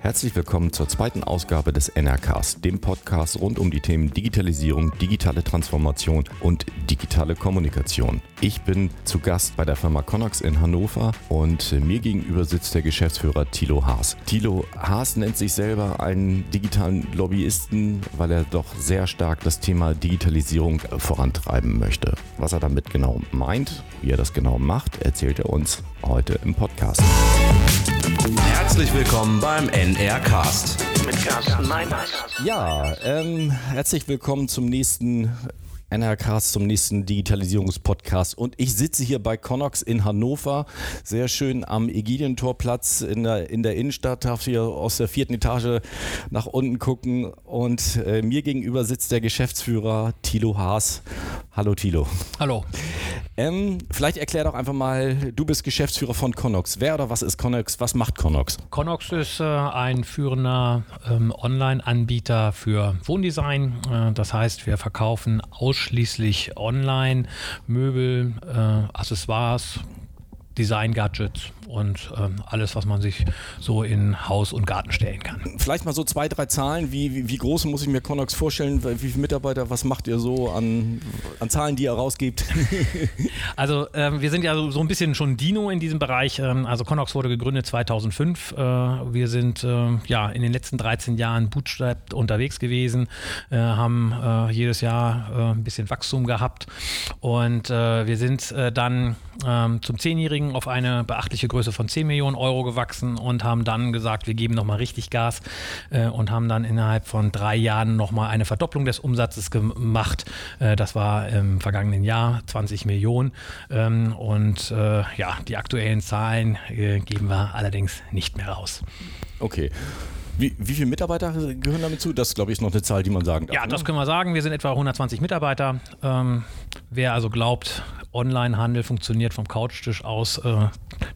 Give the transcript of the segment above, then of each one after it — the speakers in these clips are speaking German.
Herzlich willkommen zur zweiten Ausgabe des NRCast, dem Podcast rund um die Themen Digitalisierung, digitale Transformation und digitale Kommunikation. Ich bin zu Gast bei der Firma Connox in Hannover und mir gegenüber sitzt der Geschäftsführer Thilo Haas. Thilo Haas nennt sich selber einen digitalen Lobbyisten, weil er doch sehr stark das Thema Digitalisierung vorantreiben möchte. Was er damit genau meint, wie er das genau macht, erzählt er uns heute im Podcast. Herzlich willkommen beim NR Cast. Mit Carsten Meiners. Ja, ähm, herzlich willkommen zum nächsten NRCast zum nächsten Digitalisierungspodcast. Und ich sitze hier bei Connox in Hannover, sehr schön am Egidientorplatz in der, in der Innenstadt, darf hier aus der vierten Etage nach unten gucken. Und äh, mir gegenüber sitzt der Geschäftsführer Thilo Haas. Hallo Thilo. Hallo. Ähm, vielleicht erklär doch einfach mal, du bist Geschäftsführer von Connox. Wer oder was ist Connox? Was macht Connox? Connox ist äh, ein führender ähm, Online-Anbieter für Wohndesign. Äh, das heißt, wir verkaufen ausschließlich online Möbel, äh, Accessoires, Design-Gadgets und ähm, alles, was man sich so in Haus und Garten stellen kann. Vielleicht mal so zwei, drei Zahlen. Wie, wie, wie groß muss ich mir Connox vorstellen? Wie viele Mitarbeiter, was macht ihr so an, an Zahlen, die ihr rausgebt? also ähm, wir sind ja so, so, ein bisschen schon Dino in diesem Bereich. Ähm, also Connox wurde gegründet 2005. Äh, wir sind äh, ja in den letzten 13 Jahren bootstrapped unterwegs gewesen, äh, haben äh, jedes Jahr äh, ein bisschen Wachstum gehabt und äh, wir sind dann ähm, zum Zehnjährigen auf eine beachtliche Größe von 10 Millionen Euro gewachsen und haben dann gesagt, wir geben nochmal richtig Gas äh, und haben dann innerhalb von drei Jahren nochmal eine Verdopplung des Umsatzes gemacht. Äh, das war im vergangenen Jahr 20 Millionen. Ähm, und äh, ja, die aktuellen Zahlen äh, geben wir allerdings nicht mehr raus. Okay. Wie, wie viele Mitarbeiter gehören damit zu? Das, glaube ich, noch eine Zahl, die man sagen darf. Ja, das ne? können wir sagen. Wir sind etwa 120 Mitarbeiter. Ähm, wer also glaubt, Onlinehandel funktioniert vom Couchtisch aus, äh,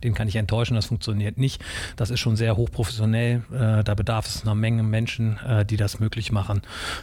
den kann ich enttäuschen, das funktioniert nicht. Das ist schon sehr hochprofessionell. Äh, da bedarf es einer Menge Menschen, äh, die das möglich machen.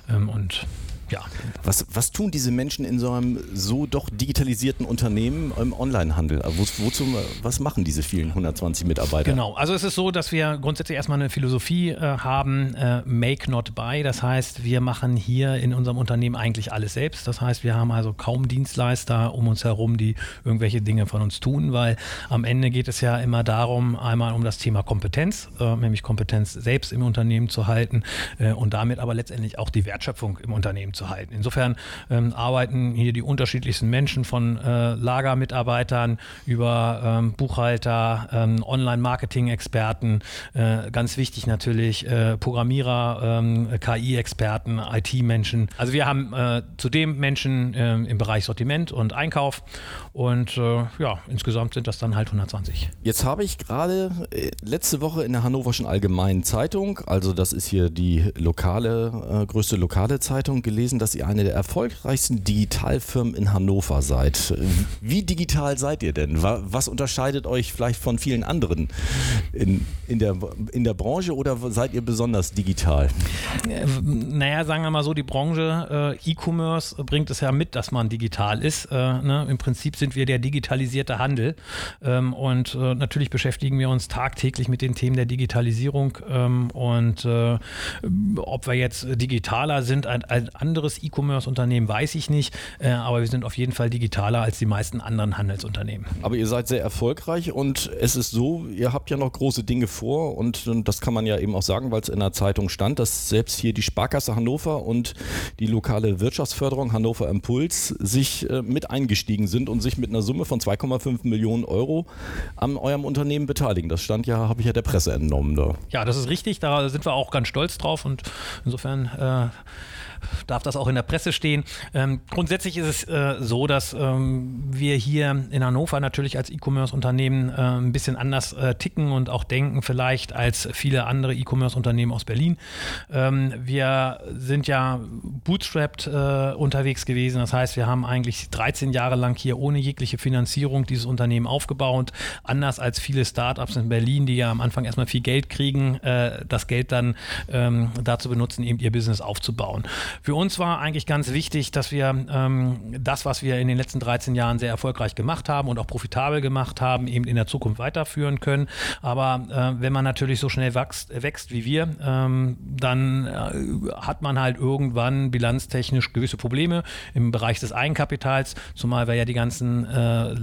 Ähm, und ja. Was, was tun diese Menschen in so einem so doch digitalisierten Unternehmen im Onlinehandel? Wo, wozu, was machen diese vielen 120 Mitarbeiter? Genau, also es ist so, dass wir grundsätzlich erstmal eine Philosophie äh, haben, äh, make not buy. Das heißt, wir machen hier in unserem Unternehmen eigentlich alles selbst. Das heißt, wir haben also kaum Dienstleister um uns herum, die irgendwelche Dinge von uns tun, weil am Ende geht es ja immer darum, einmal um das Thema Kompetenz, äh, nämlich Kompetenz selbst im Unternehmen zu halten äh, und damit aber letztendlich auch die Wertschöpfung im Unternehmen zu halten. Insofern ähm, arbeiten hier die unterschiedlichsten Menschen von äh, Lagermitarbeitern über ähm, Buchhalter, ähm, Online-Marketing-Experten, äh, ganz wichtig natürlich äh, Programmierer, ähm, KI-Experten, IT-Menschen. Also wir haben äh, zudem Menschen ähm, im Bereich Sortiment und Einkauf und äh, ja, insgesamt sind das dann halt 120. Jetzt habe ich gerade äh, letzte Woche in der Hannoverschen Allgemeinen Zeitung, also das ist hier die lokale, größte lokale Zeitung gelesen, dass ihr eine der erfolgreichsten Digitalfirmen in Hannover seid. Wie digital seid ihr denn? Was unterscheidet euch vielleicht von vielen anderen in, in, der, in der Branche oder seid ihr besonders digital? Naja, sagen wir mal so, die Branche äh, E-Commerce bringt es ja mit, dass man digital ist. Äh, ne? Im Prinzip sind wir der digitalisierte Handel. Ähm, und äh, natürlich beschäftigen wir uns tagtäglich mit den Themen der Digitalisierung. Ähm, und äh, ob wir jetzt digitaler sind als andere anderes E-Commerce-Unternehmen weiß ich nicht, äh, aber wir sind auf jeden Fall digitaler als die meisten anderen Handelsunternehmen. Aber ihr seid sehr erfolgreich und es ist so, ihr habt ja noch große Dinge vor und, und das kann man ja eben auch sagen, weil es in der Zeitung stand, dass selbst hier die Sparkasse Hannover und die lokale Wirtschaftsförderung Hannover Impuls sich äh, mit eingestiegen sind und sich mit einer Summe von 2,5 Millionen Euro an eurem Unternehmen beteiligen. Das stand ja, habe ich ja der Presse entnommen. Da. Ja, das ist richtig, da sind wir auch ganz stolz drauf und insofern äh, darf das auch in der Presse stehen. Ähm, grundsätzlich ist es äh, so, dass ähm, wir hier in Hannover natürlich als E-Commerce-Unternehmen äh, ein bisschen anders äh, ticken und auch denken vielleicht als viele andere E-Commerce-Unternehmen aus Berlin. Ähm, wir sind ja bootstrapped äh, unterwegs gewesen. Das heißt, wir haben eigentlich 13 Jahre lang hier ohne jegliche Finanzierung dieses Unternehmen aufgebaut. Anders als viele Startups in Berlin, die ja am Anfang erstmal viel Geld kriegen, äh, das Geld dann ähm, dazu benutzen, eben ihr Business aufzubauen. Für uns war eigentlich ganz wichtig, dass wir ähm, das, was wir in den letzten 13 Jahren sehr erfolgreich gemacht haben und auch profitabel gemacht haben, eben in der Zukunft weiterführen können. Aber äh, wenn man natürlich so schnell wächst, wächst wie wir, ähm, dann äh, hat man halt irgendwann bilanztechnisch gewisse Probleme im Bereich des Eigenkapitals, zumal wir ja die ganzen äh,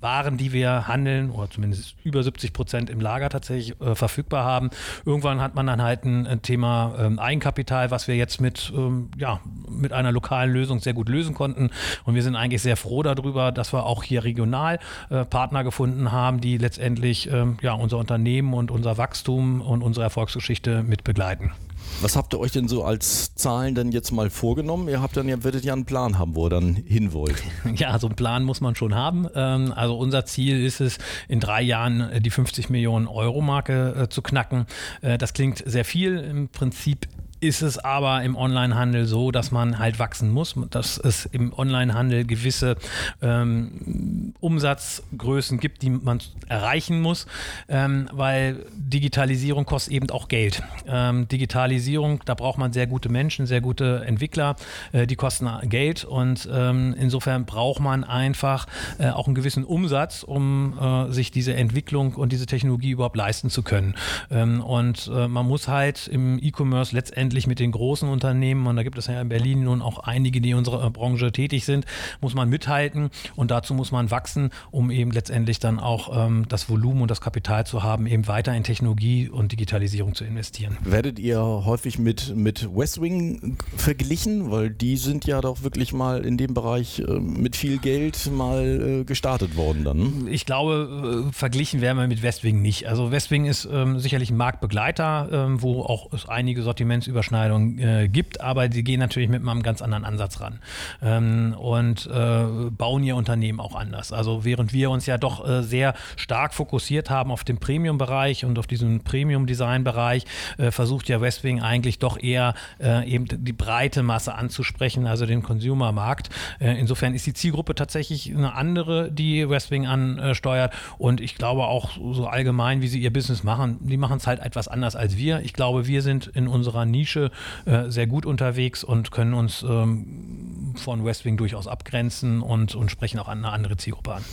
Waren, die wir handeln, oder zumindest über 70 Prozent im Lager tatsächlich äh, verfügbar haben. Irgendwann hat man dann halt ein, ein Thema ähm, Eigenkapital, was wir jetzt mit, ähm, ja, mit einer lokalen Lösung sehr gut lösen konnten. Und wir sind eigentlich sehr froh darüber, dass wir auch hier regional äh, Partner gefunden haben, die letztendlich ähm, ja, unser Unternehmen und unser Wachstum und unsere Erfolgsgeschichte mit begleiten. Was habt ihr euch denn so als Zahlen denn jetzt mal vorgenommen? Ihr habt dann ja, werdet ja einen Plan haben, wo ihr dann hin wollt. Ja, so einen Plan muss man schon haben. Ähm, also unser Ziel ist es, in drei Jahren äh, die 50 Millionen Euro Marke äh, zu knacken. Äh, das klingt sehr viel. Im Prinzip ist es aber im Onlinehandel so, dass man halt wachsen muss, dass es im Onlinehandel gewisse ähm, Umsatzgrößen gibt, die man erreichen muss, ähm, weil Digitalisierung kostet eben auch Geld. Ähm, Digitalisierung, da braucht man sehr gute Menschen, sehr gute Entwickler, äh, die kosten Geld und ähm, insofern braucht man einfach äh, auch einen gewissen Umsatz, um äh, sich diese Entwicklung und diese Technologie überhaupt leisten zu können. Ähm, und äh, man muss halt im E-Commerce letztendlich letztendlich mit den großen Unternehmen, und da gibt es ja in Berlin nun auch einige, die in unserer Branche tätig sind, muss man mithalten und dazu muss man wachsen, um eben letztendlich dann auch ähm, das Volumen und das Kapital zu haben, eben weiter in Technologie und Digitalisierung zu investieren. Werdet ihr häufig mit, mit Westwing verglichen? Weil die sind ja doch wirklich mal in dem Bereich äh, mit viel Geld mal äh, gestartet worden dann. Ich glaube, äh, verglichen werden wir mit Westwing nicht. Also Westwing ist ähm, sicherlich ein Marktbegleiter, ähm, wo auch es einige Sortimentsüberschneidungen Überschneidungen äh, gibt, aber die gehen natürlich mit einem ganz anderen Ansatz ran ähm, und äh, bauen ihr Unternehmen auch anders. Also während wir uns ja doch äh, sehr stark fokussiert haben auf den Premium-Bereich und auf diesen Premium-Design-Bereich, äh, versucht ja Westwing eigentlich doch eher äh, eben die breite Masse anzusprechen, also den Consumer-Markt. Äh, insofern ist die Zielgruppe tatsächlich eine andere, die Westwing ansteuert und ich glaube auch so allgemein, wie sie ihr Business machen, die machen es halt etwas anders als wir. Ich glaube, wir sind in unserer Nische Nische äh, sehr gut unterwegs und können uns ähm, von Westwing durchaus abgrenzen und, und sprechen auch eine andere Zielgruppe an.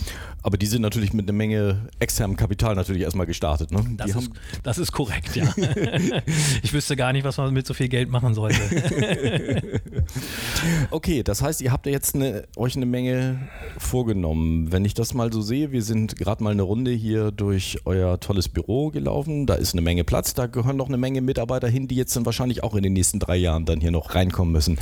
Aber die sind natürlich mit einer Menge externem Kapital natürlich erstmal gestartet. Ne? Das, ist, das ist korrekt, ja. ich wüsste gar nicht, was man mit so viel Geld machen sollte. okay, das heißt, ihr habt jetzt eine, euch eine Menge vorgenommen. Wenn ich das mal so sehe, wir sind gerade mal eine Runde hier durch euer tolles Büro gelaufen. Da ist eine Menge Platz, da gehören noch eine Menge Mitarbeiter hin, die jetzt dann wahrscheinlich auch in den nächsten drei Jahren dann hier noch reinkommen müssen.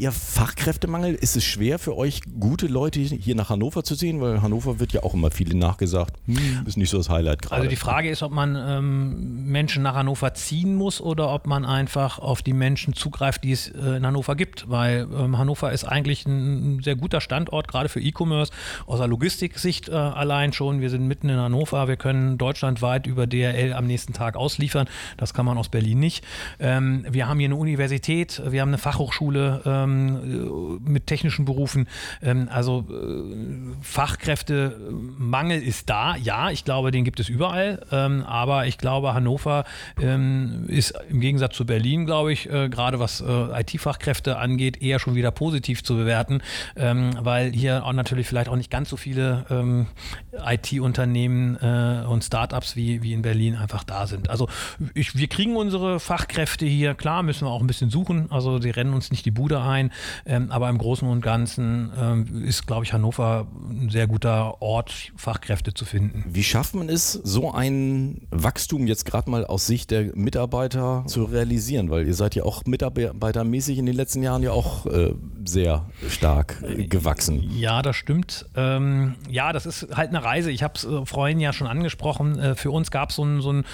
Habt ihr Fachkräftemangel? Ist es schwer für euch, gute Leute hier nach Hannover zu ziehen? Weil Hannover wird ja auch immer viele nachgesagt. Hm, ist nicht so das Highlight gerade. Also die Frage ist, ob man ähm, Menschen nach Hannover ziehen muss oder ob man einfach auf die Menschen zugreift, die es äh, in Hannover gibt. Weil ähm, Hannover ist eigentlich ein, ein, sehr guter Standort, gerade für E-Commerce, aus der Logistiksicht äh, allein schon. Wir sind mitten in Hannover, wir können deutschlandweit über DRL am nächsten Tag ausliefern. Das kann man aus Berlin nicht. Ähm, wir haben hier eine Universität, wir haben eine Fachhochschule ähm, mit technischen Berufen. Ähm, also äh, Fachkräfte Mangel ist da, ja, ich glaube, den gibt es überall, ähm, aber ich glaube, Hannover ähm, ist im Gegensatz zu Berlin, glaube ich, äh, gerade was äh, IT-Fachkräfte angeht, eher schon wieder positiv zu bewerten, ähm, weil hier auch natürlich vielleicht auch nicht ganz so viele ähm, IT-Unternehmen äh, und Startups wie, wie in Berlin einfach da sind. Also ich, wir kriegen unsere Fachkräfte hier, klar, müssen wir auch ein bisschen suchen, also die rennen uns nicht die Bude ein, ähm, aber im Großen und Ganzen ähm, ist, glaube ich, Hannover ein sehr guter Ort, Fachkräfte zu finden. Wie schafft man es, so ein Wachstum jetzt gerade mal aus Sicht der Mitarbeiter zu realisieren? Weil ihr seid ja auch mitarbeitermäßig in den letzten Jahren ja auch äh, sehr stark äh, gewachsen. Ja, das stimmt. Ähm, ja, das ist halt eine Reise. Ich habe es äh, vorhin ja schon angesprochen. Äh, für uns gab so es so einen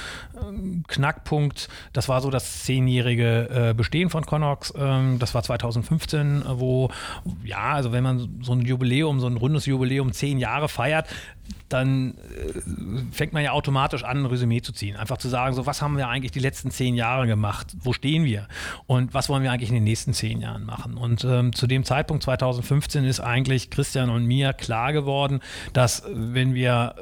ähm, Knackpunkt. Das war so das zehnjährige äh, Bestehen von Connox. Ähm, das war 2015, wo, ja, also wenn man so ein Jubiläum, so ein rundes Jubiläum, zehn Jahre feiert, dann äh, fängt man ja automatisch an, ein Resümee zu ziehen. Einfach zu sagen, so was haben wir eigentlich die letzten zehn Jahre gemacht? Wo stehen wir? Und was wollen wir eigentlich in den nächsten zehn Jahren machen? Und ähm, zu dem Zeitpunkt 2015 ist eigentlich Christian und mir klar geworden, dass wenn wir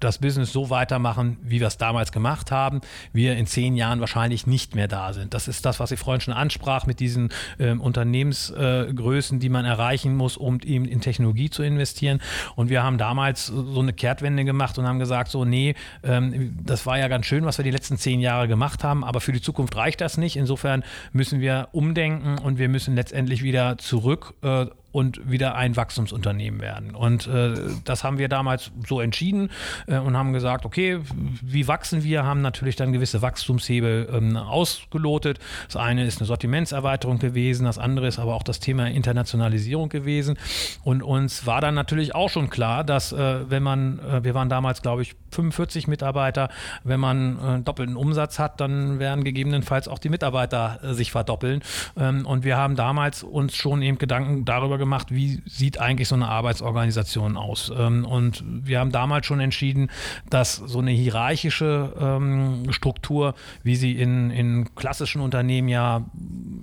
das Business so weitermachen, wie wir es damals gemacht haben, wir in zehn Jahren wahrscheinlich nicht mehr da sind. Das ist das, was ich vorhin schon ansprach mit diesen ähm, Unternehmensgrößen, äh, die man erreichen muss, um eben in Technologie zu investieren. Und wir haben damals so eine Kehrtwende gemacht und haben gesagt, so, nee, ähm, das war ja ganz schön, was wir die letzten zehn Jahre gemacht haben, aber für die Zukunft reicht das nicht. Insofern müssen wir umdenken und wir müssen letztendlich wieder zurück äh, und wieder ein Wachstumsunternehmen werden. Und äh, das haben wir damals so entschieden äh, und haben gesagt, okay, wie wachsen wir? Haben natürlich dann gewisse Wachstumshebel ähm, ausgelotet. Das eine ist eine Sortimentserweiterung gewesen, das andere ist aber auch das Thema Internationalisierung gewesen. Und uns war dann natürlich auch schon klar, dass äh, wenn man, äh, wir waren damals, glaube ich, 45 Mitarbeiter, wenn man äh, doppelten Umsatz hat, dann werden gegebenenfalls auch die Mitarbeiter äh, sich verdoppeln. Ähm, und wir haben damals uns schon eben Gedanken darüber gemacht, wie sieht eigentlich so eine Arbeitsorganisation aus. Ähm, und wir haben damals schon entschieden, dass so eine hierarchische ähm, Struktur, wie sie in, in klassischen Unternehmen ja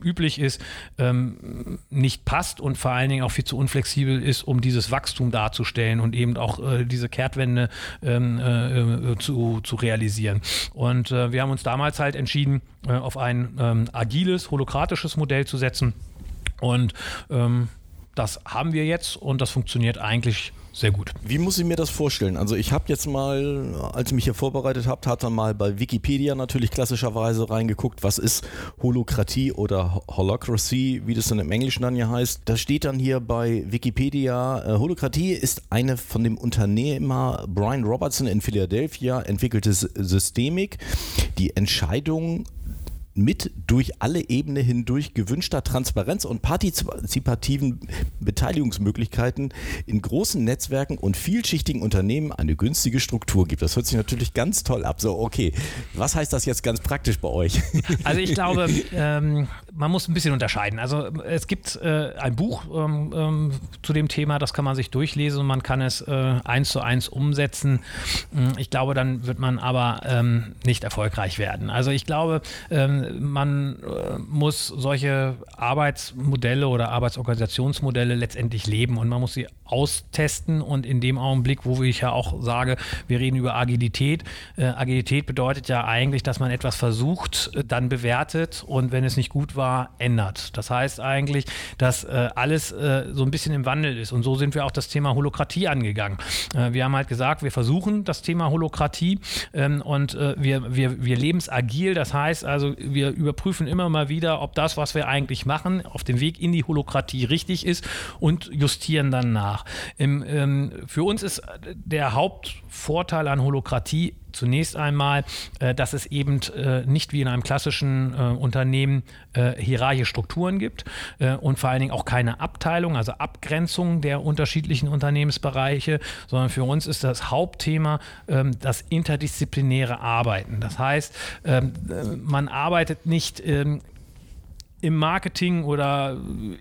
üblich ist, ähm, nicht passt und vor allen Dingen auch viel zu unflexibel ist, um dieses Wachstum darzustellen und eben auch äh, diese Kehrtwende äh, zu, zu realisieren. Und äh, wir haben uns damals halt entschieden, auf ein agiles, holokratisches Modell zu setzen. Und ähm, das haben wir jetzt und das funktioniert eigentlich sehr gut. Wie muss ich mir das vorstellen? Also ich habe jetzt mal, als ich mich hier vorbereitet habe, hat dann mal bei Wikipedia natürlich klassischerweise reingeguckt, was ist Holokratie oder Holocracy, wie das dann im Englischen dann ja heißt. Da steht dann hier bei Wikipedia, äh, Holokratie ist eine von dem Unternehmer Brian Robertson in Philadelphia entwickelte Systemik, die Entscheidungen mit durch alle Ebenen hindurch gewünschter Transparenz und partizipativen Beteiligungsmöglichkeiten in großen Netzwerken und vielschichtigen Unternehmen eine günstige Struktur gibt. Das hört sich natürlich ganz toll ab. So, okay, was heißt das jetzt ganz praktisch bei euch? Also ich glaube, ähm, man muss ein bisschen unterscheiden. Also es gibt äh, ein Buch ähm, ähm, zu dem Thema, das kann man sich durchlesen und man kann es äh, eins zu eins umsetzen. Hm, ich glaube, dann wird man aber ähm, nicht erfolgreich werden. Also ich glaube, ähm, man äh, muss solche Arbeitsmodelle oder Arbeitsorganisationsmodelle letztendlich leben und man muss sie austesten und in dem Augenblick, wo ich ja auch sage, wir reden über Agilität. Äh, Agilität bedeutet ja eigentlich, dass man etwas versucht, äh, dann bewertet und wenn es nicht gut war, ändert. Das heißt eigentlich, dass alles so ein bisschen im Wandel ist und so sind wir auch das Thema Holokratie angegangen. Wir haben halt gesagt, wir versuchen das Thema Holokratie ähm, und wir, wir, wir leben es agil. Das heißt also, wir überprüfen immer mal wieder, ob das, was wir eigentlich machen, auf dem Weg in die Holokratie richtig ist und justieren dann nach. Im, ähm, für uns ist der Hauptvorteil an Holokratie zunächst einmal, äh, dass es eben äh, nicht wie in einem klassischen äh, Unternehmen hierarchische Strukturen gibt und vor allen Dingen auch keine Abteilung, also Abgrenzung der unterschiedlichen Unternehmensbereiche, sondern für uns ist das Hauptthema ähm, das interdisziplinäre Arbeiten. Das heißt, ähm, äh, man arbeitet nicht ähm, im Marketing oder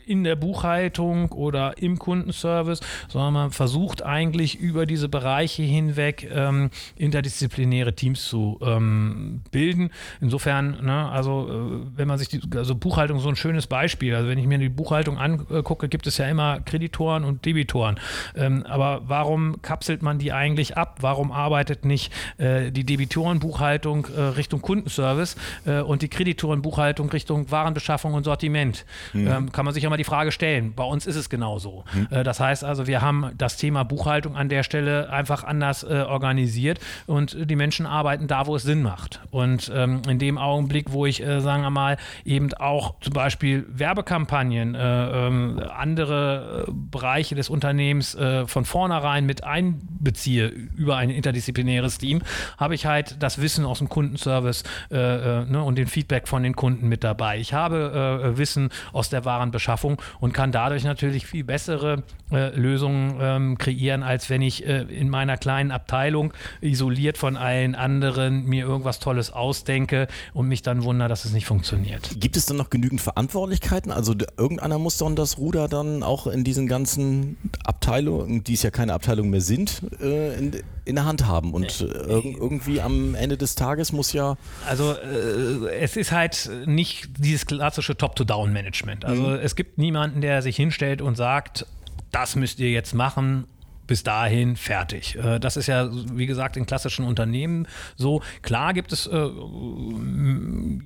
in der Buchhaltung oder im Kundenservice, sondern man versucht eigentlich über diese Bereiche hinweg ähm, interdisziplinäre Teams zu ähm, bilden. Insofern, ne, also äh, wenn man sich die, also Buchhaltung so ein schönes Beispiel. Also wenn ich mir die Buchhaltung angucke, gibt es ja immer Kreditoren und Debitoren. Ähm, aber warum kapselt man die eigentlich ab? Warum arbeitet nicht äh, die Debitorenbuchhaltung äh, Richtung Kundenservice äh, und die Kreditorenbuchhaltung Richtung Warenbeschaffung und Sortiment. Mhm. Ähm, kann man sich ja mal die Frage stellen. Bei uns ist es genauso. Mhm. Äh, das heißt also, wir haben das Thema Buchhaltung an der Stelle einfach anders äh, organisiert und die Menschen arbeiten da, wo es Sinn macht. Und ähm, in dem Augenblick, wo ich, äh, sagen wir mal, eben auch zum Beispiel Werbekampagnen, äh, ähm, andere äh, Bereiche des Unternehmens äh, von vornherein mit einbeziehe über ein interdisziplinäres Team, habe ich halt das Wissen aus dem Kundenservice ne, und den Feedback von den Kunden mit dabei. Ich habe äh, Wissen aus der Warenbeschaffung und kann dadurch natürlich viel bessere äh, Lösungen ähm, kreieren, als wenn ich äh, in meiner kleinen Abteilung isoliert von allen anderen mir irgendwas Tolles ausdenke und mich dann wundere, dass es nicht funktioniert. Gibt es dann noch genügend Verantwortlichkeiten? Also irgendeiner muss dann das Ruder dann auch in diesen ganzen Abteilungen, die es ja keine Abteilung mehr sind, äh, in, in, der Hand haben. Und äh, irgendwie am Ende des Tages muss ja. Also äh, es ist halt nicht dieses klassische Top-to-Down-Management. Also mhm. es gibt niemanden, der sich hinstellt und sagt, das müsst ihr jetzt machen bis dahin fertig. Äh, das ist ja, wie gesagt, in klassischen Unternehmen so. Klar gibt es äh,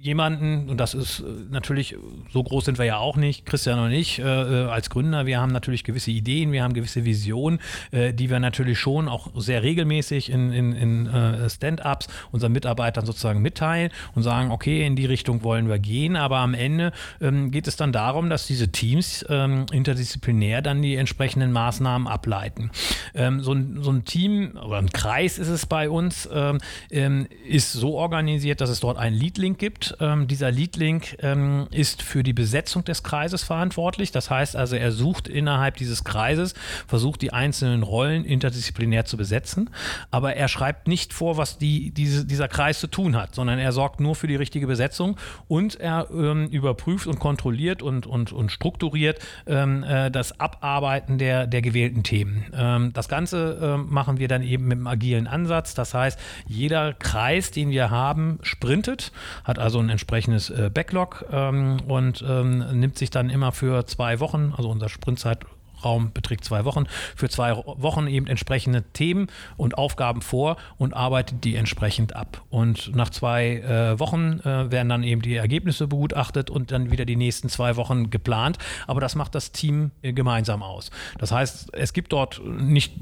jemanden, und das ist äh, natürlich, so groß sind wir ja auch nicht, Christian und ich, als Gründer, wir haben natürlich gewisse Ideen, wir haben gewisse Visionen, die wir natürlich schon auch sehr regelmäßig in, in, in Stand-ups unseren Mitarbeitern sozusagen mitteilen und sagen, okay, in die Richtung wollen wir gehen, aber am Ende ähm, geht es dann darum, dass diese Teams ähm, interdisziplinär dann die entsprechenden Maßnahmen ableiten. Ähm, so, ein, so, ein, Team oder ein Kreis ist es bei uns, ähm, ähm ist so organisiert, dass es dort einen Lead-Link gibt. Ähm, dieser Lead-Link ähm, ist für die Besetzung des Kreises verantwortlich. Das heißt also, er sucht innerhalb dieses Kreises, versucht die einzelnen Rollen interdisziplinär zu besetzen, aber er schreibt nicht vor, was die, diese, dieser Kreis zu tun hat, sondern er sorgt nur für die richtige Besetzung und er überprüft und kontrolliert und, und, und strukturiert äh, das Abarbeiten der, der gewählten Themen. Ähm, das Ganze ähm, machen wir dann eben mit einem agilen Ansatz. Das heißt, jeder Kreis, den wir haben, sprintet, hat also ein entsprechendes äh, Backlog ähm, und nimmt sich dann immer für zwei Wochen, also unser Sprintzeit Raum beträgt zwei Wochen, für zwei Wochen eben entsprechende Themen und Aufgaben vor und arbeitet die entsprechend ab. Und nach zwei äh, Wochen äh, werden dann eben die Ergebnisse begutachtet und dann wieder die nächsten zwei Wochen geplant. Aber das macht das Team äh, gemeinsam aus. Das heißt, es gibt dort nicht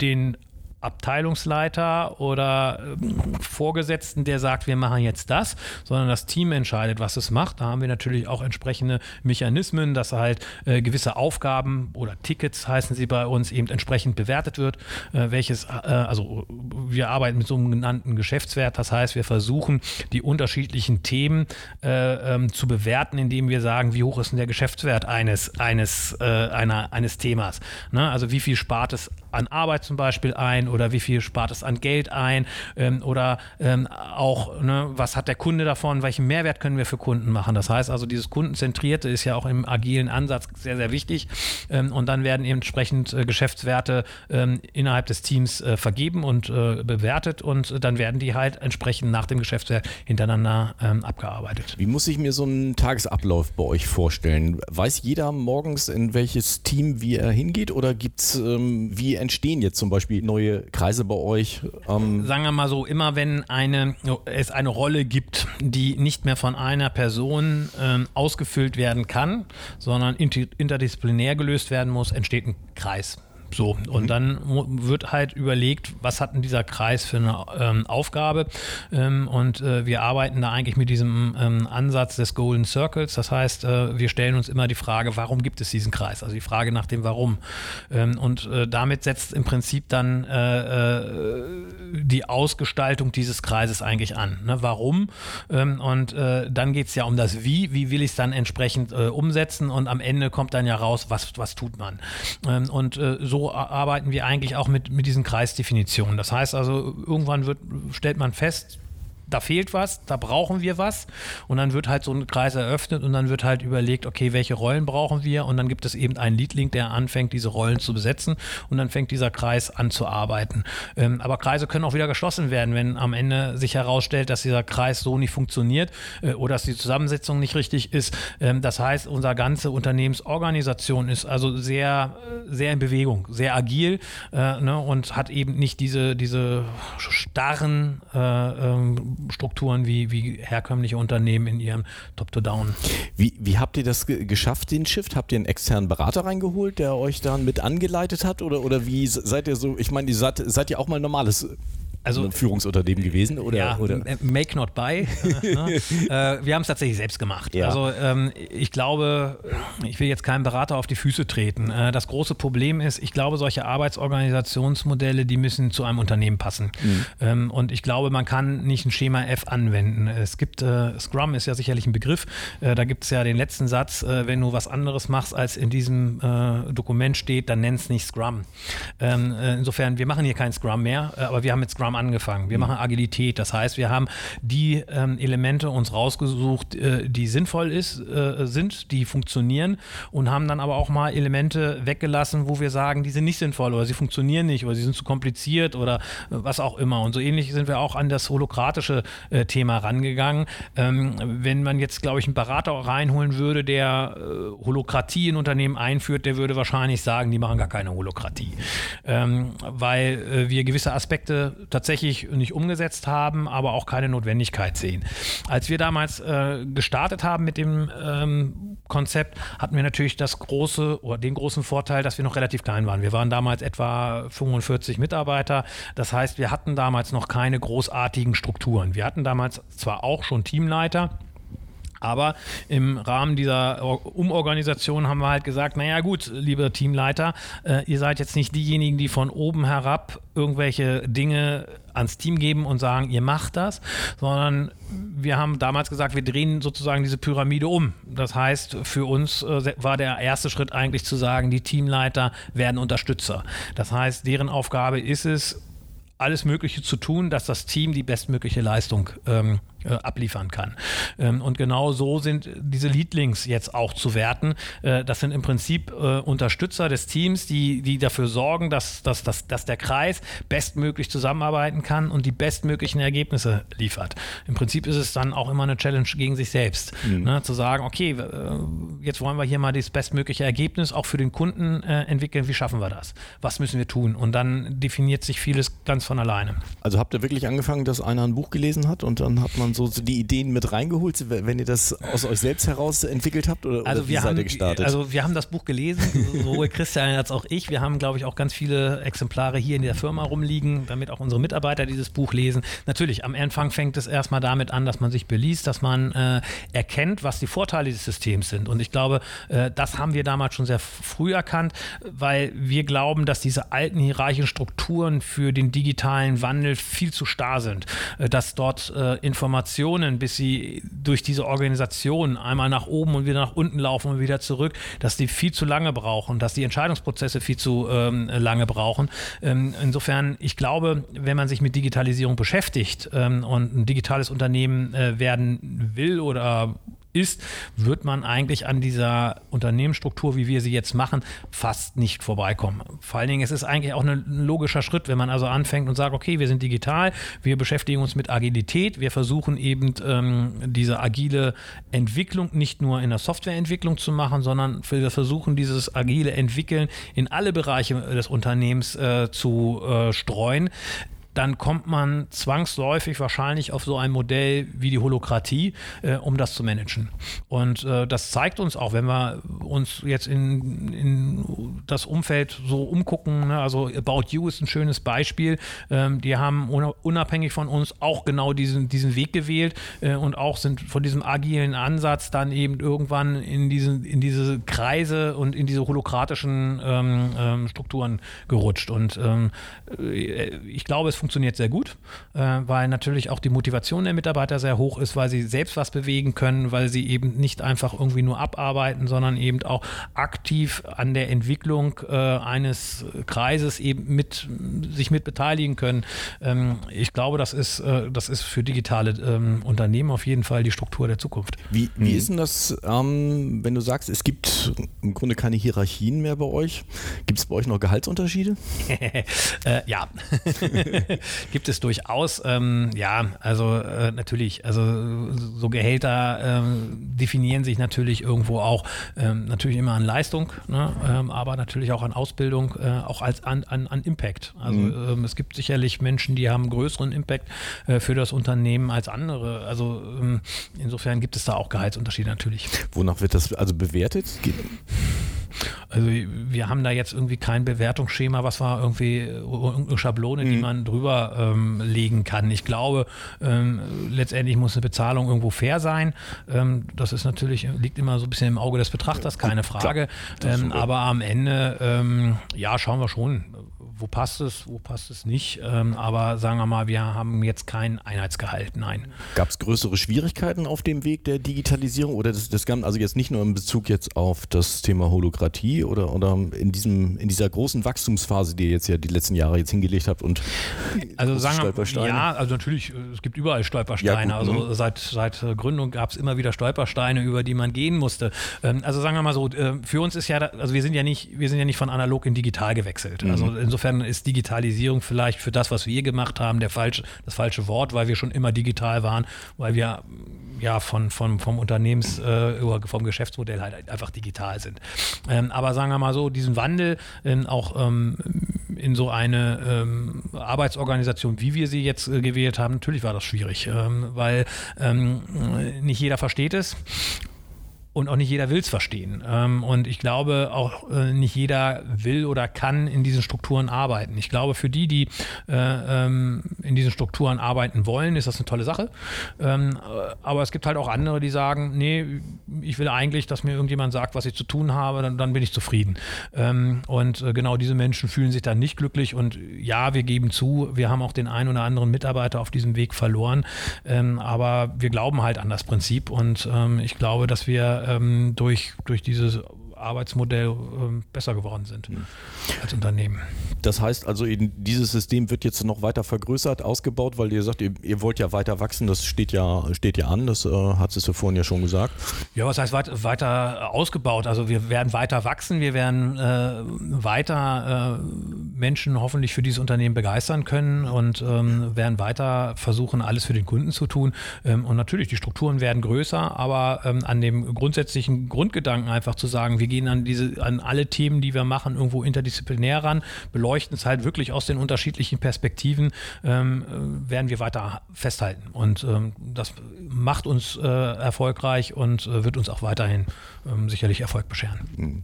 den Abteilungsleiter oder ähm, Vorgesetzten, der sagt, wir machen jetzt das, sondern das Team entscheidet, was es macht. Da haben wir natürlich auch entsprechende Mechanismen, dass halt äh, gewisse Aufgaben oder Tickets heißen sie bei uns eben entsprechend bewertet wird, äh, welches, äh, also wir arbeiten mit so einem genannten Geschäftswert, das heißt, wir versuchen die unterschiedlichen Themen äh, ähm, zu bewerten, indem wir sagen, wie hoch ist denn der Geschäftswert eines, eines, äh, einer, eines Themas. Ne? Also wie viel spart es an Arbeit zum Beispiel ein oder wie viel spart es an Geld ein ähm, oder ähm, auch, ne, was hat der Kunde davon, welchen Mehrwert können wir für Kunden machen. Das heißt also, dieses Kundenzentrierte ist ja auch im agilen Ansatz sehr, sehr wichtig ähm, und dann werden entsprechend äh, Geschäftswerte ähm, innerhalb des Teams äh, vergeben und äh, bewertet und dann werden die halt entsprechend nach dem Geschäftswert hintereinander ähm, abgearbeitet. Wie muss ich mir so einen Tagesablauf bei euch vorstellen? Weiß jeder morgens, in welches Team wie er hingeht oder gibt es, ähm, wie entstehen jetzt zum Beispiel neue Kreise bei euch? Ähm Sagen wir mal so, immer wenn eine, es eine Rolle gibt, die nicht mehr von einer Person ähm, ausgefüllt werden kann, sondern interdisziplinär gelöst werden muss, entsteht ein Kreis. So, und mhm. dann wird halt überlegt, was hat denn dieser Kreis für eine ähm, Aufgabe? Ähm, und äh, wir arbeiten da eigentlich mit diesem ähm, Ansatz des Golden Circles. Das heißt, äh, wir stellen uns immer die Frage, warum gibt es diesen Kreis? Also die Frage nach dem Warum. Ähm, und äh, damit setzt im Prinzip dann äh, äh, die Ausgestaltung dieses Kreises eigentlich an. Ne? Warum? Ähm, und äh, dann geht es ja um das Wie. Wie will ich es dann entsprechend umsetzen? Und am Ende kommt dann ja raus, was, was tut man. Ähm, und arbeiten wir eigentlich auch mit, mit diesen Kreisdefinitionen. Das heißt also, irgendwann wird, stellt man fest, da fehlt was, da brauchen wir was. Und dann wird halt so ein Kreis eröffnet und dann wird halt überlegt, okay, welche Rollen brauchen wir? Und dann gibt es eben einen Leadlink, der anfängt, diese Rollen zu besetzen. Und dann fängt dieser Kreis an zu arbeiten. Ähm, aber Kreise können auch wieder geschlossen werden, wenn am Ende sich herausstellt, dass dieser Kreis so nicht funktioniert äh, oder dass die Zusammensetzung nicht richtig ist. Ähm, das heißt, unsere ganze Unternehmensorganisation ist also sehr, äh, sehr in Bewegung, sehr agil äh, ne, und hat eben nicht diese, diese starren äh, ähm, Strukturen wie, wie herkömmliche Unternehmen in ihrem Top-to-Down. Wie, wie habt ihr das geschafft, den Shift? Habt ihr einen externen Berater reingeholt, der euch dann mit angeleitet hat? Oder, oder wie seid ihr so, ich meine, ihr seid, seid ihr auch mal normales also, ein Führungsunternehmen gewesen? Oder, ja, oder? Make not buy. Ne? äh, wir haben es tatsächlich selbst gemacht. Ja. Also ähm, ich glaube, ich will jetzt keinem Berater auf die Füße treten. Äh, das große Problem ist, ich glaube, solche Arbeitsorganisationsmodelle, die müssen zu einem Unternehmen passen. Mhm. Ähm, und ich glaube, man kann nicht ein Schema F anwenden. Es gibt, äh, Scrum ist ja sicherlich ein Begriff. Äh, da gibt es ja den letzten Satz, äh, wenn du was anderes machst, als in diesem äh, Dokument steht, dann nenn es nicht Scrum. Ähm, insofern, wir machen hier kein Scrum mehr, aber wir haben mit Scrum angefangen. Wir mhm. machen Agilität. Das heißt, wir haben die ähm, Elemente uns rausgesucht, äh, die sinnvoll ist, äh, sind, die funktionieren und haben dann aber auch mal Elemente weggelassen, wo wir sagen, die sind nicht sinnvoll oder sie funktionieren nicht oder sie sind zu kompliziert oder äh, was auch immer. Und so ähnlich sind wir auch an das holokratische äh, Thema rangegangen. Ähm, wenn man jetzt, glaube ich, einen Berater reinholen würde, der äh, Holokratie in Unternehmen einführt, der würde wahrscheinlich sagen, die machen gar keine Holokratie. Ähm, weil äh, wir gewisse Aspekte tatsächlich nicht umgesetzt haben, aber auch keine Notwendigkeit sehen. Als wir damals äh, gestartet haben mit dem ähm, Konzept, hatten wir natürlich das große oder den großen Vorteil, dass wir noch relativ klein waren. Wir waren damals etwa 45 Mitarbeiter. Das heißt, wir hatten damals noch keine großartigen Strukturen. Wir hatten damals zwar auch schon Teamleiter, aber im Rahmen dieser Umorganisation haben wir halt gesagt, naja gut, liebe Teamleiter, äh, ihr seid jetzt nicht diejenigen, die von oben herab irgendwelche Dinge ans Team geben und sagen, ihr macht das, sondern wir haben damals gesagt, wir drehen sozusagen diese Pyramide um. Das heißt, für uns äh, war der erste Schritt eigentlich zu sagen, die Teamleiter werden Unterstützer. Das heißt, deren Aufgabe ist es, alles Mögliche zu tun, dass das Team die bestmögliche Leistung ähm, äh, abliefern kann. Ähm, und genau so sind diese Leadlings jetzt auch zu werten. Äh, das sind im Prinzip äh, Unterstützer des Teams, die, die dafür sorgen, dass, dass, dass, dass der Kreis bestmöglich zusammenarbeiten kann und die bestmöglichen Ergebnisse liefert. Im Prinzip ist es dann auch immer eine Challenge gegen sich selbst. Mhm. Ne, zu sagen, okay, jetzt wollen wir hier mal das bestmögliche Ergebnis auch für den Kunden entwickeln. Wie schaffen wir das? Was müssen wir tun? Und dann definiert sich vieles ganz von alleine. Also habt ihr wirklich angefangen, dass einer ein Buch gelesen hat und dann hat man man so, so die Ideen mit reingeholt, wenn ihr das aus euch selbst heraus entwickelt habt? Oder, also, oder wir haben, gestartet? also wir haben das Buch gelesen, sowohl Christian als auch ich. Wir haben, glaube ich, auch ganz viele Exemplare hier in der Firma rumliegen, damit auch unsere Mitarbeiter dieses Buch lesen. Natürlich, am Anfang fängt es erstmal damit an, dass man sich beliest, dass man äh, erkennt, was die Vorteile des Systems sind. Und ich glaube, äh, das haben wir damals schon sehr früh erkannt, weil wir glauben, dass diese alten hierarchischen Strukturen für den digitalen Wandel viel zu starr sind, äh, dass dort äh, Informationen Informationen, bis sie durch diese Organisation einmal nach oben und wieder nach unten laufen und wieder zurück, dass die viel zu lange brauchen, dass die Entscheidungsprozesse viel zu ähm, lange brauchen. Ähm, insofern, ich glaube, wenn man sich mit Digitalisierung beschäftigt ähm, und ein digitales Unternehmen äh, werden will oder ist, wird man eigentlich an dieser Unternehmensstruktur, wie wir sie jetzt machen, fast nicht vorbeikommen. Vor allen Dingen, es ist eigentlich auch ein logischer Schritt, wenn man also anfängt und sagt, okay, wir sind digital, wir beschäftigen uns mit Agilität, wir versuchen eben ähm, diese agile Entwicklung nicht nur in der Softwareentwicklung zu machen, sondern wir versuchen dieses agile Entwickeln in alle Bereiche des Unternehmens äh, zu äh, streuen dann kommt man zwangsläufig wahrscheinlich auf so ein Modell wie die Holokratie, äh, um das zu managen. Und äh, das zeigt uns auch, wenn wir uns jetzt in, in das Umfeld so umgucken, ne? also About You ist ein schönes Beispiel, ähm, die haben unabhängig von uns auch genau diesen, diesen Weg gewählt äh, und auch sind von diesem agilen Ansatz dann eben irgendwann in, diesen, in diese Kreise und in diese holokratischen ähm, ähm, Strukturen gerutscht. Und ähm, äh, ich glaube, es funktioniert sehr gut, äh, weil natürlich auch die Motivation der Mitarbeiter sehr hoch ist, weil sie selbst was bewegen können, weil sie eben nicht einfach irgendwie nur abarbeiten, sondern eben auch aktiv an der Entwicklung äh, eines Kreises eben mit sich mit beteiligen können. Ähm, ich glaube, das ist, äh, das ist für digitale ähm, Unternehmen auf jeden Fall die Struktur der Zukunft. Wie, wie mhm. ist denn das, ähm, wenn du sagst, es gibt im Grunde keine Hierarchien mehr bei euch? Gibt es bei euch noch Gehaltsunterschiede? äh, ja. gibt es durchaus. Ähm, ja, also äh, natürlich, also so Gehälter ähm, definieren sich natürlich irgendwo auch ähm, natürlich immer an Leistung, ne? Ähm, aber natürlich auch an Ausbildung, äh, auch als an, an, an Impact. Also mhm. Ähm, es gibt sicherlich Menschen, die haben größeren Impact äh, für das Unternehmen als andere. Also ähm, insofern gibt es da auch Gehaltsunterschiede natürlich. Wonach wird das also bewertet? Also wir haben da jetzt irgendwie kein Bewertungsschema, was war irgendwie irgendeine Schablone, mhm. die man drüber ähm, legen kann. Ich glaube, ähm, letztendlich muss eine Bezahlung irgendwo fair sein. Ähm, das ist natürlich, liegt immer so ein bisschen im Auge des Betrachters, keine Frage. Ähm, aber am Ende, ähm, ja, schauen wir schon, wo passt es, wo passt es nicht. Ähm, aber sagen wir mal, wir haben jetzt kein Einheitsgehalt, nein. Gab es größere Schwierigkeiten auf dem Weg der Digitalisierung oder das, das also jetzt nicht nur in Bezug jetzt auf das Thema Holokratie oder, oder in, diesem, in dieser großen Wachstumsphase, die ihr jetzt ja die letzten Jahre jetzt hingelegt habt und also sagen Stolpersteine? Ja, also natürlich, es gibt überall Stolpersteine. Ja, gut, also ne? seit, seit Gründung gab es immer wieder Stolpersteine, über die man gehen musste. Ähm, also sagen wir mal so, äh, für uns ist ja, also wir sind ja nicht, wir sind ja nicht von analog in digital gewechselt. Mhm. Also insofern insofern ist Digitalisierung vielleicht für das, was wir gemacht haben, der falsche, das falsche Wort, weil wir schon immer digital waren, weil wir ja von, von, vom Unternehmens- äh, vom Geschäftsmodell halt einfach digital sind. Ähm, aber sagen wir mal so, diesen Wandel in, auch ähm, in so eine ähm, Arbeitsorganisation, wie wir sie jetzt äh, gewählt haben, natürlich war das schwierig, ähm, weil ähm, nicht jeder versteht es und auch nicht jeder will es verstehen. Ähm, und ich glaube, auch äh, nicht jeder will oder kann in diesen Strukturen arbeiten. Ich glaube, für die, die äh, ähm, in diesen Strukturen arbeiten wollen, ist das eine tolle Sache. Ähm, äh, aber es gibt halt auch andere, die sagen, nee, ich will eigentlich, dass mir irgendjemand sagt, was ich zu tun habe, dann, dann bin ich zufrieden. Und genau diese Menschen fühlen sich dann nicht glücklich. Und ja, wir geben zu, wir haben auch den einen oder anderen Mitarbeiter auf diesem Weg verloren. Aber wir glauben halt an das Prinzip. Und ich glaube, dass wir ähm, durch, durch dieses Arbeitsmodell ähm, besser geworden sind mhm. als Unternehmen. Das heißt also, dieses System wird jetzt noch weiter vergrößert, ausgebaut, weil ihr sagt, ihr, ihr wollt ja weiter wachsen, das steht ja, steht ja an, das äh, hat es ja vorhin ja schon gesagt. Ja, was heißt weit, weiter ausgebaut? Also wir werden weiter wachsen, wir werden äh, weiter äh, Menschen hoffentlich für dieses Unternehmen begeistern können und ähm, werden weiter versuchen, alles für den Kunden zu tun. Ähm, und natürlich, die Strukturen werden größer, aber ähm, an dem grundsätzlichen Grundgedanken einfach zu sagen, wir gehen an diese, an alle Themen, die wir machen, irgendwo interdisziplinär ran, beleuchten es halt wirklich aus den unterschiedlichen Perspektiven, ähm, äh, werden wir weiter festhalten. Und ähm, das macht uns äh, erfolgreich und äh, wird uns auch weiterhin ähm, sicherlich Erfolg bescheren. Hm.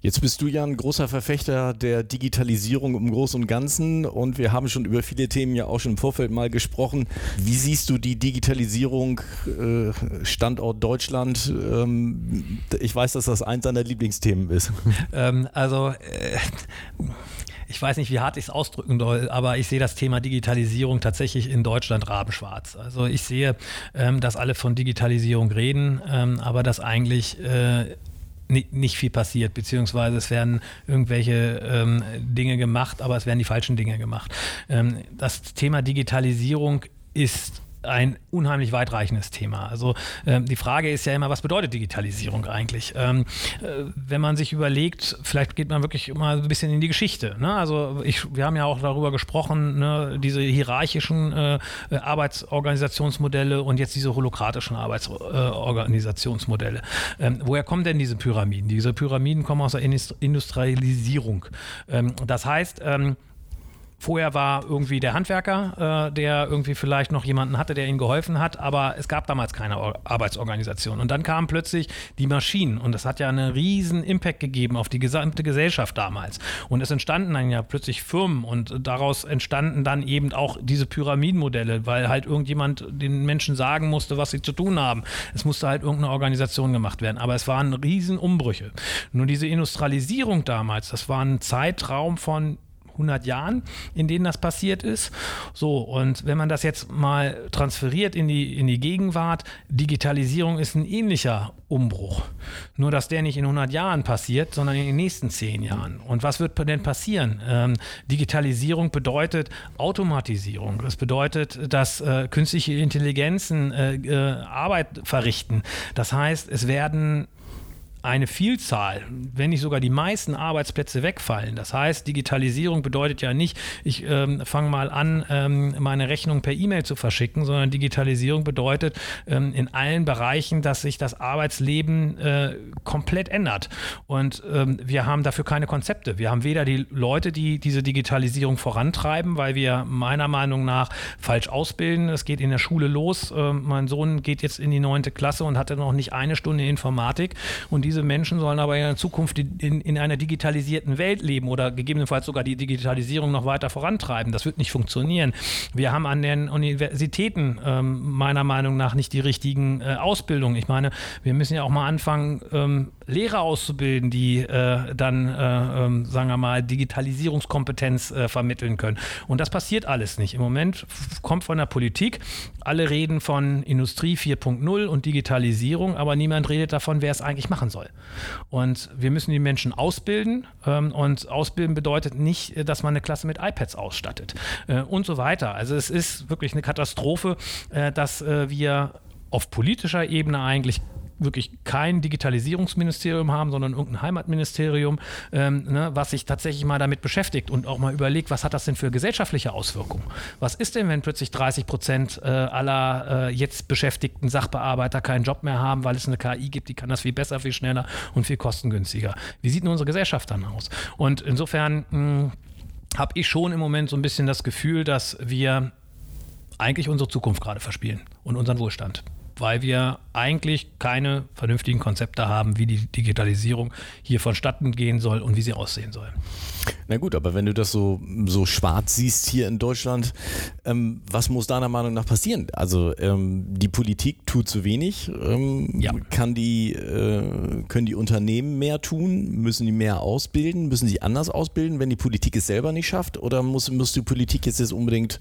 Jetzt bist du ja ein großer Verfechter der Digitalisierung im Großen und Ganzen und wir haben schon über viele Themen ja auch schon im Vorfeld mal gesprochen. Wie siehst du die Digitalisierung äh, Standort Deutschland? Ähm, ich weiß, dass das eins deiner Lieblingsthemen ist. Ähm, also äh, ich weiß nicht, wie hart ich es ausdrücken soll, aber ich sehe das Thema Digitalisierung tatsächlich in Deutschland rabenschwarz. Also ich sehe, ähm, dass alle von Digitalisierung reden, ähm, aber dass eigentlich äh, nicht viel passiert, beziehungsweise es werden irgendwelche ähm, Dinge gemacht, aber es werden die falschen Dinge gemacht. Ähm, das Thema Digitalisierung ist ein unheimlich weitreichendes Thema. Also ähm, die Frage ist ja immer, was bedeutet Digitalisierung eigentlich? Ähm, äh, wenn man sich überlegt, vielleicht geht man wirklich mal ein bisschen in die Geschichte. Ne? Also ich, wir haben ja auch darüber gesprochen, ne? diese hierarchischen äh, Arbeitsorganisationsmodelle und jetzt diese holokratischen Arbeitsorganisationsmodelle. Ähm, woher kommen denn diese Pyramiden? Diese Pyramiden kommen aus der Industrialisierung. Ähm, das heißt, ähm, Vorher war irgendwie der Handwerker, äh, der irgendwie vielleicht noch jemanden hatte, der ihm geholfen hat, aber es gab damals keine Or Arbeitsorganisation. Und dann kamen plötzlich die Maschinen und das hat ja einen riesen Impact gegeben auf die gesamte Gesellschaft damals. Und es entstanden dann ja plötzlich Firmen und daraus entstanden dann eben auch diese Pyramidenmodelle, weil halt irgendjemand den Menschen sagen musste, was sie zu tun haben. Es musste halt irgendeine Organisation gemacht werden. Aber es waren riesen Umbrüche. Nur diese Industrialisierung damals, das war ein Zeitraum von 100 Jahren, in denen das passiert ist. So, und wenn man das jetzt mal transferiert in die, in die Gegenwart, Digitalisierung ist ein ähnlicher Umbruch. Nur, dass der nicht in 100 Jahren passiert, sondern in den nächsten 10 Jahren. Und was wird denn passieren? Ähm, Digitalisierung bedeutet Automatisierung. Es bedeutet, dass äh, künstliche Intelligenzen äh, äh, Arbeit verrichten. Das heißt, es werden eine Vielzahl, wenn nicht sogar die meisten Arbeitsplätze wegfallen. Das heißt, Digitalisierung bedeutet ja nicht, ich ähm, fange mal an, ähm, meine Rechnung per E-Mail zu verschicken, sondern Digitalisierung bedeutet ähm, in allen Bereichen, dass sich das Arbeitsleben äh, komplett ändert. Und ähm, wir haben dafür keine Konzepte. Wir haben weder die Leute, die diese Digitalisierung vorantreiben, weil wir meiner Meinung nach falsch ausbilden. Es geht in der Schule los. Äh, mein Sohn geht jetzt in die neunte Klasse und hatte noch nicht eine Stunde Informatik. Und diese diese Menschen sollen aber in der Zukunft in, in einer digitalisierten Welt leben oder gegebenenfalls sogar die Digitalisierung noch weiter vorantreiben. Das wird nicht funktionieren. Wir haben an den Universitäten ähm, meiner Meinung nach nicht die richtigen äh, Ausbildungen. Ich meine, wir müssen ja auch mal anfangen, ähm, Lehrer auszubilden, die äh, dann, äh, ähm, sagen wir mal, Digitalisierungskompetenz äh, vermitteln können. Und das passiert alles nicht. Im Moment kommt von der Politik, alle reden von Industrie 4.0 und Digitalisierung, aber niemand redet davon, wer es eigentlich machen soll. Und wir müssen die Menschen ausbilden ähm, und ausbilden bedeutet nicht, dass man eine Klasse mit iPads ausstattet äh, und so weiter. Also es ist wirklich eine Katastrophe, äh, dass äh, wir auf politischer Ebene eigentlich wirklich kein Digitalisierungsministerium haben, sondern irgendein Heimatministerium, ähm, ne, was sich tatsächlich mal damit beschäftigt und auch mal überlegt, was hat das denn für gesellschaftliche Auswirkungen? Was ist denn, wenn plötzlich 30 Prozent äh, aller äh, jetzt beschäftigten Sachbearbeiter keinen Job mehr haben, weil es eine KI gibt, die kann das viel besser, viel schneller und viel kostengünstiger? Wie sieht denn unsere Gesellschaft dann aus? Und insofern habe ich schon im Moment so ein bisschen das Gefühl, dass wir eigentlich unsere Zukunft gerade verspielen und unseren Wohlstand weil wir eigentlich keine vernünftigen Konzepte haben, wie die Digitalisierung hier vonstatten gehen soll und wie sie aussehen soll. Na gut, aber wenn du das so, so schwarz siehst hier in Deutschland, ähm, was muss deiner Meinung nach passieren? Also ähm, die Politik tut zu wenig. Ähm, ja. kann die, äh, können die Unternehmen mehr tun? Müssen die mehr ausbilden? Müssen sie anders ausbilden, wenn die Politik es selber nicht schafft? Oder muss, muss die Politik jetzt, jetzt unbedingt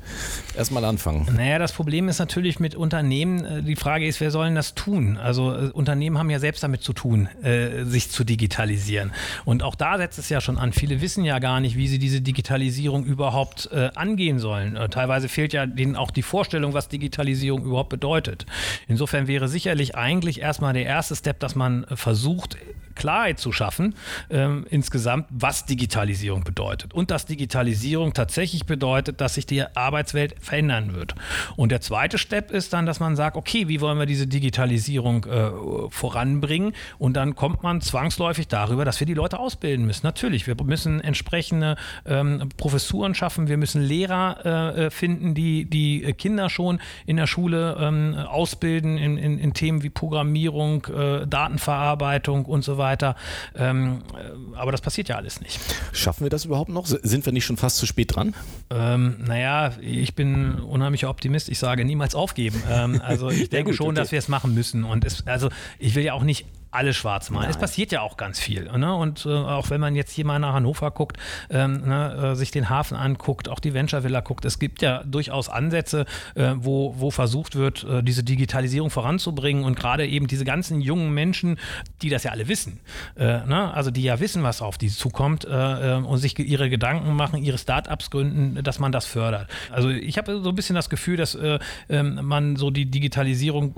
erstmal anfangen? Naja, das Problem ist natürlich mit Unternehmen, äh, die Frage ist, wer soll denn das tun? Also äh, Unternehmen haben ja selbst damit zu tun, äh, sich zu digitalisieren. Und auch da setzt es ja schon an. Viele wissen ja gar nicht, wie sie diese Digitalisierung überhaupt äh, angehen sollen. Äh, teilweise fehlt ja denen auch die Vorstellung, was Digitalisierung überhaupt bedeutet. Insofern wäre sicherlich eigentlich erstmal der erste Step, dass man versucht, Klarheit zu schaffen, ähm, insgesamt, was Digitalisierung bedeutet. Und dass Digitalisierung tatsächlich bedeutet, dass sich die Arbeitswelt verändern wird. Und der zweite Step ist dann, dass man sagt, okay, wie wollen wir diese Digitalisierung äh, voranbringen? Und dann kommt man zwangsläufig darüber, dass wir die Leute ausbilden müssen. Natürlich, wir müssen entsprechende ähm, Professuren schaffen, wir müssen Lehrer äh, finden, die die Kinder schon in der Schule ähm, ausbilden in, in, in, Themen wie Programmierung, äh, Datenverarbeitung und so weiter weiter. Ähm, äh, aber das passiert ja alles nicht. Schaffen wir das überhaupt noch? Sind wir nicht schon fast zu spät dran? Ähm, naja, ich bin unheimlicher Optimist. Ich sage niemals aufgeben. Ähm, also ich denke gut, schon, okay. dass wir es machen müssen. Und es, also ich will ja auch nicht alles schwarz malen. Nein. Es passiert ja auch ganz viel. Ne? Und äh, auch wenn man jetzt hier mal nach Hannover guckt, ähm, ne, äh, sich den Hafen anguckt, auch die Venture Villa guckt, es gibt ja durchaus Ansätze, äh, wo, wo versucht wird, äh, diese Digitalisierung voranzubringen und gerade eben diese ganzen jungen Menschen, die das ja alle wissen, äh, ne? also die ja wissen, was auf die zukommt äh, und sich ihre Gedanken machen, ihre Startups gründen, dass man das fördert. Also ich habe so ein bisschen das Gefühl, dass ähm, man so die Digitalisierung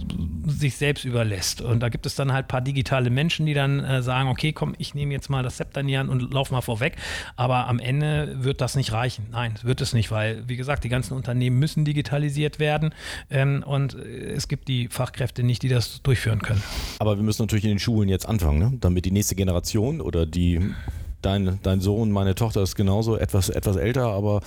sich selbst überlässt. Und da gibt es dann halt ein paar digitale digitale Menschen, die dann äh, sagen, okay, komm, ich nehme jetzt mal das Zepter in die Hand und lauf mal vorweg. Aber am Ende wird das nicht reichen. Nein, wird es nicht, weil, wie gesagt, die ganzen Unternehmen müssen digitalisiert werden ähm, und es gibt die Fachkräfte nicht, die das durchführen können. Aber wir müssen natürlich in den Schulen jetzt anfangen, ne? damit die nächste Generation oder die dein, dein Sohn, meine Tochter ist genauso etwas, etwas älter, aber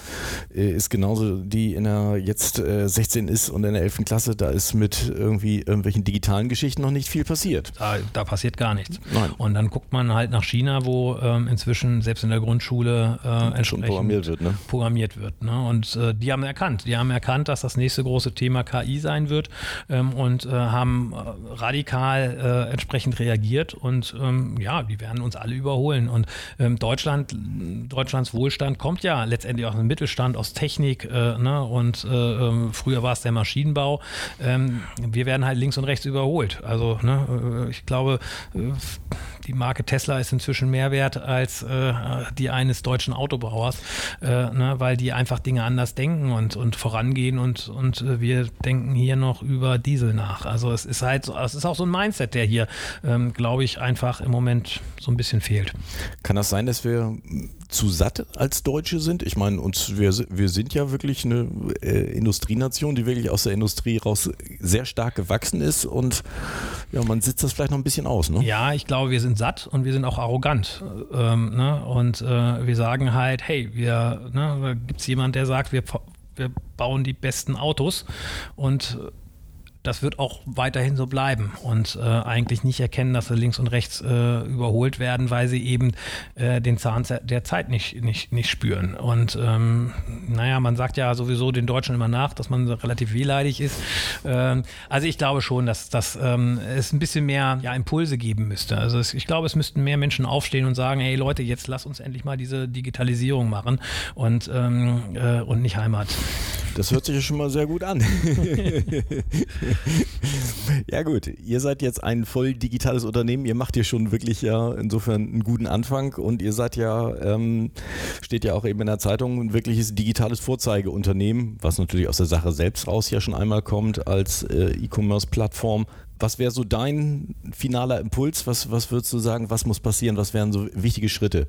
äh, ist genauso, die in der jetzt äh, 16 ist und in der 11. Klasse, da ist mit irgendwie irgendwelchen digitalen Geschichten noch nicht viel passiert. Da, da passiert gar nichts. Nein. Und dann guckt man halt nach China, wo ähm, inzwischen selbst in der Grundschule äh, entsprechend programmiert wird. Ne? Programmiert wird ne? Und äh, die haben erkannt, die haben erkannt, dass das nächste große Thema KI sein wird ähm, und äh, haben äh, radikal entsprechend reagiert und ähm, ja, die werden uns alle überholen. Und ähm, Deutschland, Deutschlands Wohlstand kommt ja letztendlich aus dem Mittelstand, aus Technik äh, ne? und äh, ähm, früher war es der Maschinenbau. Ähm, wir werden halt links und rechts überholt. Also ne, äh, ich glaube, äh, die Marke Tesla ist inzwischen mehr wert als äh, die eines deutschen Autobauers, äh, ne, weil die einfach Dinge anders denken und, und vorangehen und, und wir denken hier noch über Diesel nach. Also es ist halt, es ist auch so ein Mindset, der hier, ähm, glaube ich, einfach im Moment so ein bisschen fehlt. Kann das sein, dass wir zu satt als Deutsche sind? Ich meine, uns, wir, wir sind ja wirklich eine äh, Industrienation, die wirklich aus der Industrie raus sehr stark gewachsen ist und ja, man sitzt das vielleicht noch ein bisschen aus. Ne? Ja, ich glaube, wir sind satt und wir sind auch arrogant. Ähm, ne? Und äh, wir sagen halt, hey, wir, ne, da gibt es jemand, der sagt, wir, wir bauen die besten Autos und das wird auch weiterhin so bleiben und äh, eigentlich nicht erkennen, dass sie links und rechts äh, überholt werden, weil sie eben äh, den Zahn der Zeit nicht, nicht, nicht spüren. Und ähm, naja, man sagt ja sowieso den Deutschen immer nach, dass man relativ wehleidig ist. Ähm, also ich glaube schon, dass, dass ähm, es ein bisschen mehr ja, Impulse geben müsste. Also es, ich glaube, es müssten mehr Menschen aufstehen und sagen, hey Leute, jetzt lass uns endlich mal diese Digitalisierung machen und, ähm, äh, und nicht Heimat. Das hört sich ja schon mal sehr gut an. ja gut, ihr seid jetzt ein voll digitales Unternehmen. Ihr macht hier schon wirklich ja insofern einen guten Anfang und ihr seid ja, ähm, steht ja auch eben in der Zeitung, ein wirkliches digitales Vorzeigeunternehmen, was natürlich aus der Sache selbst raus ja schon einmal kommt als äh, E-Commerce-Plattform. Was wäre so dein finaler Impuls? Was, was würdest du sagen, was muss passieren? Was wären so wichtige Schritte,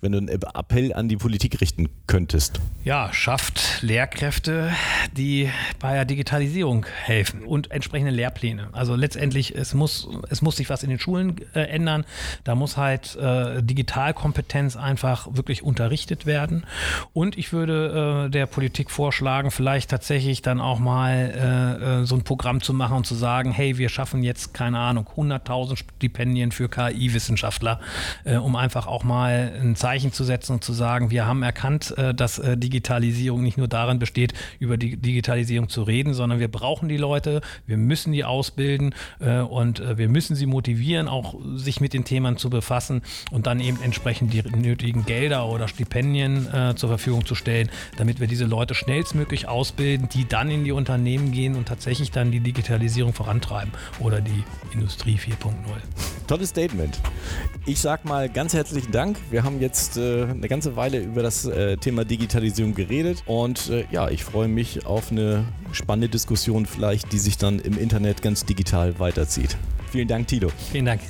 wenn du einen Appell an die Politik richten könntest? Ja, schafft Lehrkräfte, die bei der Digitalisierung helfen und entsprechende Lehrpläne. Also letztendlich, es muss, es muss sich was in den Schulen äh, ändern. Da muss halt äh, Digitalkompetenz einfach wirklich unterrichtet werden. Und ich würde äh, der Politik vorschlagen, vielleicht tatsächlich dann auch mal äh, äh, so ein Programm zu machen und zu sagen, hey, wir schaffen schaffen jetzt, keine Ahnung, 100.000 Stipendien für KI-Wissenschaftler, äh, um einfach auch mal ein Zeichen zu setzen und zu sagen, wir haben erkannt, äh, dass äh, Digitalisierung nicht nur darin besteht, über die Digitalisierung zu reden, sondern wir brauchen die Leute, wir müssen die ausbilden äh, und äh, wir müssen sie motivieren, auch sich mit den Themen zu befassen und dann eben entsprechend die nötigen Gelder oder Stipendien äh, zur Verfügung zu stellen, damit wir diese Leute schnellstmöglich ausbilden, die dann in die Unternehmen gehen und tatsächlich dann die Digitalisierung vorantreiben oder die Industrie 4.0. Tolles Statement. Ich sag mal ganz herzlichen Dank. Wir haben jetzt äh, eine ganze Weile über das äh, Thema Digitalisierung geredet und äh, ja, ich freue mich auf eine spannende Diskussion vielleicht, die sich dann im Internet ganz digital weiterzieht. Vielen Dank, Tilo. Vielen Dank.